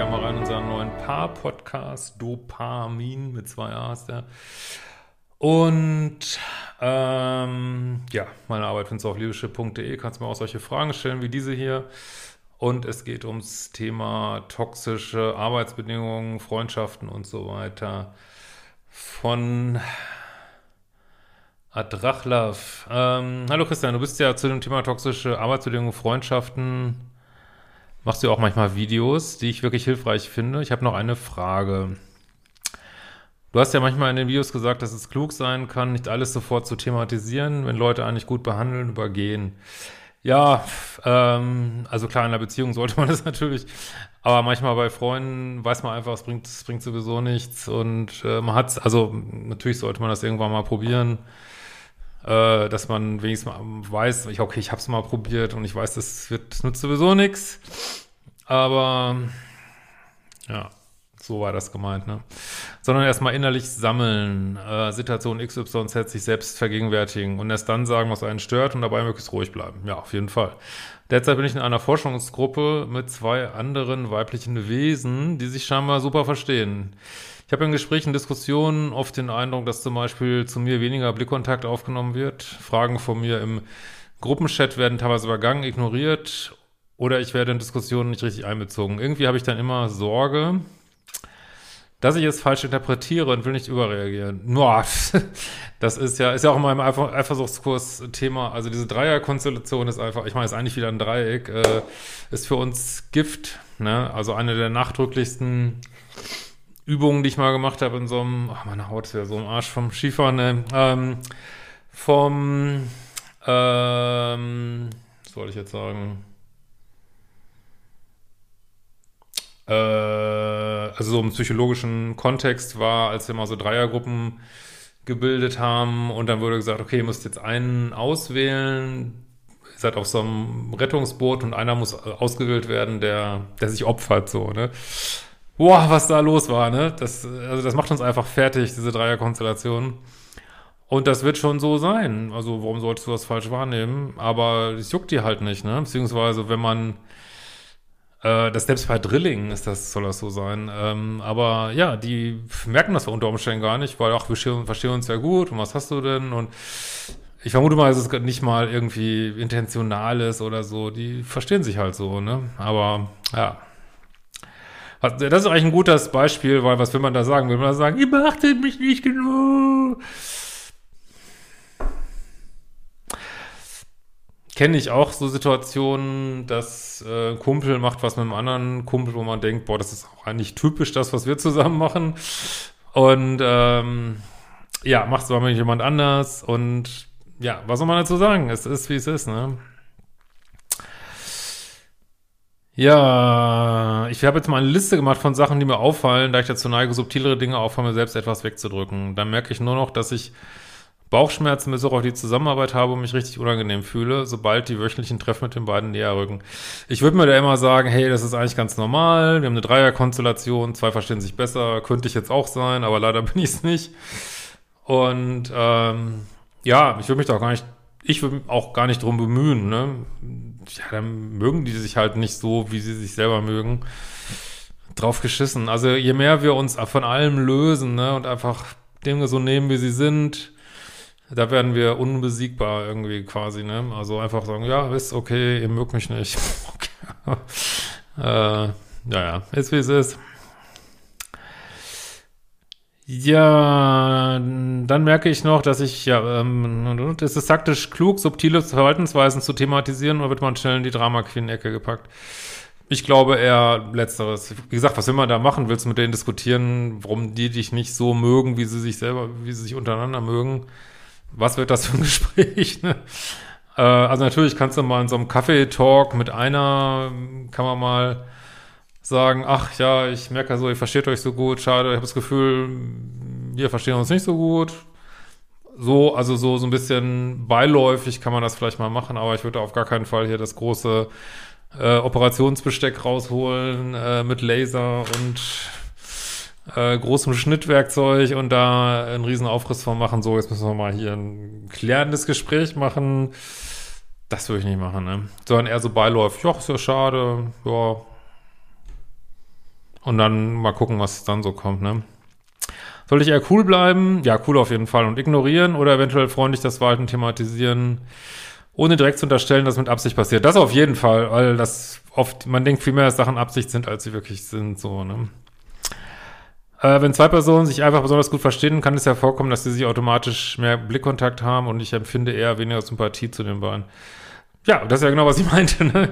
Gerne mal rein in unseren neuen Paar-Podcast, Dopamin mit zwei A's, der. Und ähm, ja, meine Arbeit findest du auf leadership.de, kannst mir auch solche Fragen stellen wie diese hier. Und es geht ums Thema toxische Arbeitsbedingungen, Freundschaften und so weiter. Von Adrachlav. Ähm, hallo Christian, du bist ja zu dem Thema toxische Arbeitsbedingungen, Freundschaften. Machst du auch manchmal Videos, die ich wirklich hilfreich finde. Ich habe noch eine Frage. Du hast ja manchmal in den Videos gesagt, dass es klug sein kann, nicht alles sofort zu thematisieren, wenn Leute eigentlich gut behandeln, übergehen. Ja, ähm, also klar, in einer Beziehung sollte man das natürlich, aber manchmal bei Freunden weiß man einfach, es bringt, es bringt sowieso nichts und äh, man hat's, also natürlich sollte man das irgendwann mal probieren, äh, dass man wenigstens mal weiß, ich, okay, ich hab's mal probiert und ich weiß, das wird, das nützt sowieso nichts, aber ja, so war das gemeint, ne? Sondern erstmal innerlich sammeln, äh, Situation XYZ sich selbst vergegenwärtigen und erst dann sagen, was einen stört und dabei möglichst ruhig bleiben. Ja, auf jeden Fall. Derzeit bin ich in einer Forschungsgruppe mit zwei anderen weiblichen Wesen, die sich scheinbar super verstehen. Ich habe in Gesprächen, Diskussionen oft den Eindruck, dass zum Beispiel zu mir weniger Blickkontakt aufgenommen wird. Fragen von mir im Gruppenchat werden teilweise übergangen, ignoriert oder ich werde in Diskussionen nicht richtig einbezogen. Irgendwie habe ich dann immer Sorge, dass ich es falsch interpretiere und will nicht überreagieren. Nur, das ist ja, ist ja auch in meinem Eifer Eifersuchtskurs Thema. Also diese Dreierkonstellation ist einfach, ich meine, ist eigentlich wieder ein Dreieck, äh, ist für uns Gift, ne? Also eine der nachdrücklichsten Übungen, die ich mal gemacht habe in so einem, ach, meine Haut ist ja so im Arsch vom Skifahren, ne? Ähm, vom, ähm, was wollte ich jetzt sagen? äh, also so im psychologischen Kontext war, als wir mal so Dreiergruppen gebildet haben und dann wurde gesagt, okay, ihr müsst jetzt einen auswählen, ihr seid auf so einem Rettungsboot und einer muss ausgewählt werden, der, der sich opfert, so, ne? Boah, was da los war, ne? Das, also das macht uns einfach fertig, diese Dreierkonstellation. Und das wird schon so sein. Also warum solltest du das falsch wahrnehmen? Aber es juckt dir halt nicht, ne? Beziehungsweise, wenn man äh, das selbst bei Drilling ist das, soll das so sein. Ähm, aber ja, die merken das unter Umständen gar nicht, weil ach, wir verstehen, uns ja gut und was hast du denn? Und ich vermute mal, es nicht mal irgendwie intentional ist oder so. Die verstehen sich halt so, ne? Aber ja. Das ist eigentlich ein gutes Beispiel, weil was will man da sagen? Will man da sagen, ihr beachtet mich nicht genug? kenne ich auch so Situationen, dass äh, ein Kumpel macht was mit einem anderen Kumpel, wo man denkt, boah, das ist auch eigentlich typisch das, was wir zusammen machen. Und ähm, ja, macht es aber mit jemand anders. Und ja, was soll man dazu sagen? Es ist, wie es ist, ne? Ja, ich habe jetzt mal eine Liste gemacht von Sachen, die mir auffallen, da ich dazu neige, subtilere Dinge auch von mir selbst etwas wegzudrücken. Dann merke ich nur noch, dass ich Bauchschmerzen bis auch auf die Zusammenarbeit habe und mich richtig unangenehm fühle, sobald die wöchentlichen Treffen mit den beiden näher rücken. Ich würde mir da immer sagen, hey, das ist eigentlich ganz normal, wir haben eine Dreierkonstellation, zwei verstehen sich besser, könnte ich jetzt auch sein, aber leider bin ich es nicht. Und ähm, ja, ich würde mich da auch gar nicht, ich würde auch gar nicht drum bemühen, ne? Ja, dann mögen die sich halt nicht so, wie sie sich selber mögen. Drauf geschissen. Also je mehr wir uns von allem lösen, ne, und einfach Dinge so nehmen, wie sie sind, da werden wir unbesiegbar irgendwie quasi, ne? Also einfach sagen, ja, ist okay, ihr mögt mich nicht. okay. äh, ja, ja, ist wie es ist. Ja, dann merke ich noch, dass ich, ja, ähm, es taktisch klug, subtile Verhaltensweisen zu thematisieren, oder wird man schnell in die Drama-Queen-Ecke gepackt? Ich glaube eher Letzteres. Wie gesagt, was will man da machen? Willst du mit denen diskutieren, warum die dich nicht so mögen, wie sie sich selber, wie sie sich untereinander mögen? Was wird das für ein Gespräch? Ne? Äh, also natürlich kannst du mal in so einem Kaffee-Talk mit einer, kann man mal sagen, ach ja, ich merke so, ihr versteht euch so gut, schade, ich habe das Gefühl, wir verstehen uns nicht so gut. So, also so, so ein bisschen beiläufig kann man das vielleicht mal machen, aber ich würde auf gar keinen Fall hier das große äh, Operationsbesteck rausholen äh, mit Laser und äh, großem Schnittwerkzeug und da einen riesen Aufriss von machen. So, jetzt müssen wir mal hier ein klärendes Gespräch machen. Das würde ich nicht machen, ne? Sondern eher so beiläufig. Ja, ist ja schade. Ja. Und dann mal gucken, was dann so kommt, ne? Soll ich eher cool bleiben? Ja, cool auf jeden Fall. Und ignorieren oder eventuell freundlich das Verhalten thematisieren, ohne direkt zu unterstellen, dass mit Absicht passiert. Das auf jeden Fall, weil das oft, man denkt viel mehr, dass Sachen Absicht sind, als sie wirklich sind, so, ne? Äh, wenn zwei Personen sich einfach besonders gut verstehen, kann es ja vorkommen, dass sie sich automatisch mehr Blickkontakt haben und ich empfinde eher weniger Sympathie zu den beiden. Ja, das ist ja genau, was ich meinte. Ne?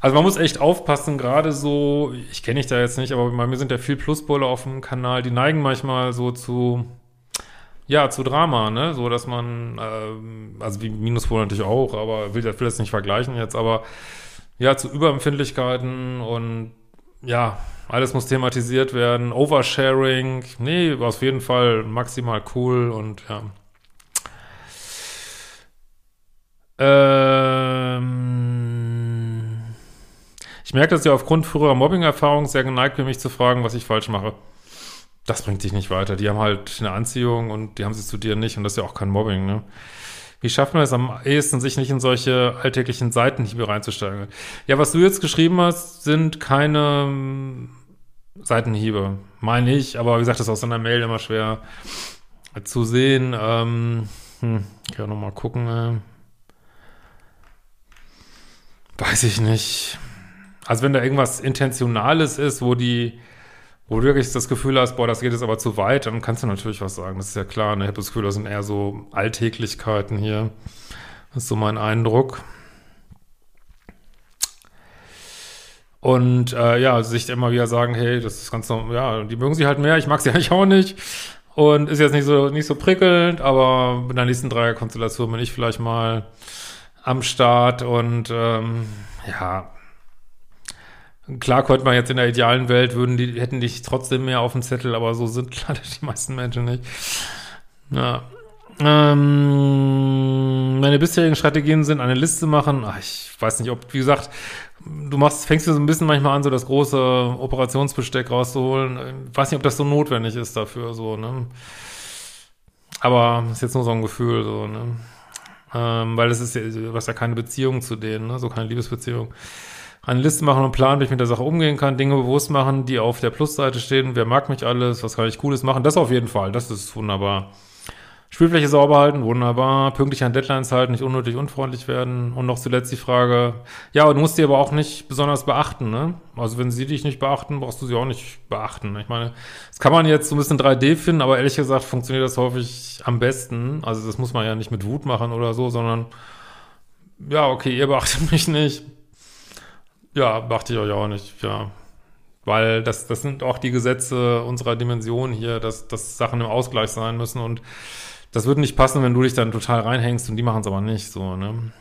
Also man muss echt aufpassen, gerade so, ich kenne dich da jetzt nicht, aber bei mir sind ja viel Plusbulle auf dem Kanal, die neigen manchmal so zu, ja, zu Drama, ne? So, dass man, äh, also wie Minuspol natürlich auch, aber will, will das nicht vergleichen jetzt, aber ja, zu Überempfindlichkeiten und ja, alles muss thematisiert werden. Oversharing, nee, auf jeden Fall maximal cool und ja. Ähm, ich merke, dass ich aufgrund früherer Mobbing-Erfahrung sehr geneigt bin, mich zu fragen, was ich falsch mache. Das bringt dich nicht weiter. Die haben halt eine Anziehung und die haben sie zu dir nicht und das ist ja auch kein Mobbing, ne? Wie schafft man es am ehesten, sich nicht in solche alltäglichen Seitenhiebe reinzusteigen? Ja, was du jetzt geschrieben hast, sind keine Seitenhiebe, meine ich, aber wie gesagt, das ist aus einer Mail immer schwer zu sehen. Ähm, hm, kann nochmal gucken. Äh. Weiß ich nicht. Also wenn da irgendwas Intentionales ist, wo die, wo du wirklich das Gefühl hast, boah, das geht jetzt aber zu weit, dann kannst du natürlich was sagen. Das ist ja klar. Ne? Ich habe das Gefühl, das sind eher so Alltäglichkeiten hier. Das ist so mein Eindruck. Und äh, ja, sich immer wieder sagen, hey, das ist ganz normal, ja, die mögen sie halt mehr, ich mag sie eigentlich auch nicht. Und ist jetzt nicht so, nicht so prickelnd, aber in der nächsten Dreierkonstellation bin ich vielleicht mal am Start und ähm, ja, klar könnte man jetzt in der idealen Welt würden die, hätten dich trotzdem mehr auf dem Zettel, aber so sind leider die meisten Menschen nicht. Ja. Ähm, meine bisherigen Strategien sind eine Liste machen. Ach, ich weiß nicht, ob, wie gesagt, du machst, fängst dir so ein bisschen manchmal an, so das große Operationsbesteck rauszuholen. Ich weiß nicht, ob das so notwendig ist dafür, so, ne? Aber ist jetzt nur so ein Gefühl, so, ne? Ähm, weil es ist ja, du hast ja keine Beziehung zu denen, ne? So keine Liebesbeziehung. Eine Liste machen und planen, wie ich mit der Sache umgehen kann, Dinge bewusst machen, die auf der Plusseite stehen. Wer mag mich alles? Was kann ich Cooles machen? Das auf jeden Fall. Das ist wunderbar. Spielfläche sauber halten, wunderbar. Pünktlich an Deadlines halten, nicht unnötig unfreundlich werden. Und noch zuletzt die Frage, ja, du musst sie aber auch nicht besonders beachten, ne? Also wenn sie dich nicht beachten, brauchst du sie auch nicht beachten. Ich meine, das kann man jetzt so ein bisschen 3D finden, aber ehrlich gesagt funktioniert das häufig am besten. Also das muss man ja nicht mit Wut machen oder so, sondern ja, okay, ihr beachtet mich nicht. Ja, beachte ich euch auch nicht, ja. Weil das, das sind auch die Gesetze unserer Dimension hier, dass, dass Sachen im Ausgleich sein müssen und das würde nicht passen, wenn du dich dann total reinhängst und die machen es aber nicht so, ne?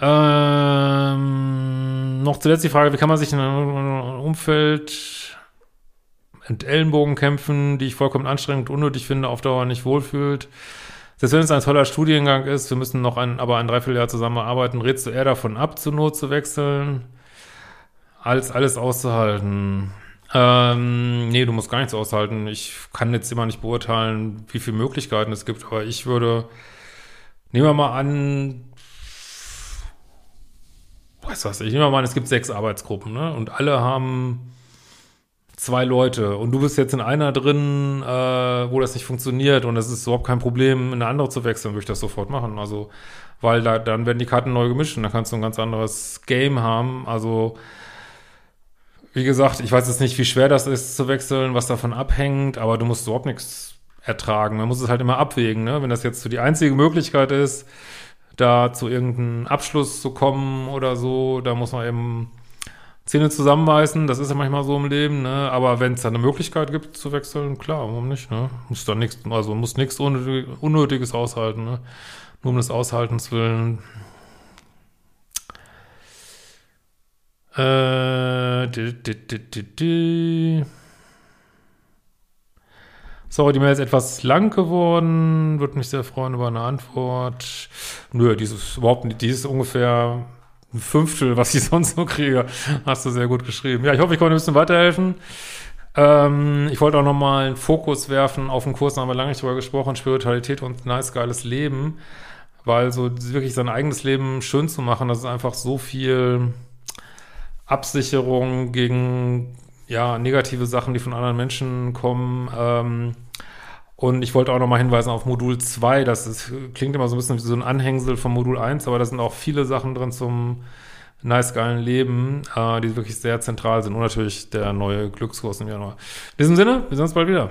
Ähm, noch zuletzt die Frage, wie kann man sich in einem Umfeld mit Ellenbogen kämpfen, die ich vollkommen anstrengend und unnötig finde, auf Dauer nicht wohlfühlt. Selbst wenn es ein toller Studiengang ist, wir müssen noch ein, aber ein Dreivierteljahr zusammenarbeiten, rätst du eher davon ab, zur Not zu wechseln, als alles auszuhalten. Ähm, nee, du musst gar nichts aushalten. Ich kann jetzt immer nicht beurteilen, wie viele Möglichkeiten es gibt, aber ich würde, nehmen wir mal an, was weiß ich, nehmen wir mal an, es gibt sechs Arbeitsgruppen, ne? Und alle haben zwei Leute und du bist jetzt in einer drin, äh, wo das nicht funktioniert und es ist überhaupt kein Problem, in eine andere zu wechseln, würde ich das sofort machen. Also, weil da, dann werden die Karten neu gemischt und dann kannst du ein ganz anderes Game haben. Also, wie gesagt, ich weiß jetzt nicht, wie schwer das ist zu wechseln, was davon abhängt, aber du musst überhaupt nichts ertragen. Man muss es halt immer abwägen, ne? Wenn das jetzt so die einzige Möglichkeit ist, da zu irgendeinem Abschluss zu kommen oder so, da muss man eben Zähne zusammenbeißen, das ist ja manchmal so im Leben, ne? Aber wenn es da eine Möglichkeit gibt zu wechseln, klar, warum nicht, ne? Muss dann nichts, also muss nichts Unnötiges aushalten, ne? Nur um des Aushaltens willen. Äh, di, di, di, Sorry, die Mail ist etwas lang geworden. Würde mich sehr freuen über eine Antwort. Nö, dieses überhaupt nicht, dieses ungefähr ein Fünftel, was ich sonst so kriege. Hast du sehr gut geschrieben. Ja, ich hoffe, ich konnte ein bisschen weiterhelfen. Ähm, ich wollte auch nochmal einen Fokus werfen auf den Kurs, da haben wir lange nicht drüber gesprochen, Spiritualität und nice, geiles Leben. Weil so wirklich sein eigenes Leben schön zu machen, das ist einfach so viel Absicherung gegen ja, negative Sachen, die von anderen Menschen kommen. Ähm, und ich wollte auch nochmal hinweisen auf Modul 2. Das ist, klingt immer so ein bisschen wie so ein Anhängsel von Modul 1, aber da sind auch viele Sachen drin zum nice geilen Leben, äh, die wirklich sehr zentral sind. Und natürlich der neue Glückskurs im Januar. In diesem Sinne, wir sehen uns bald wieder.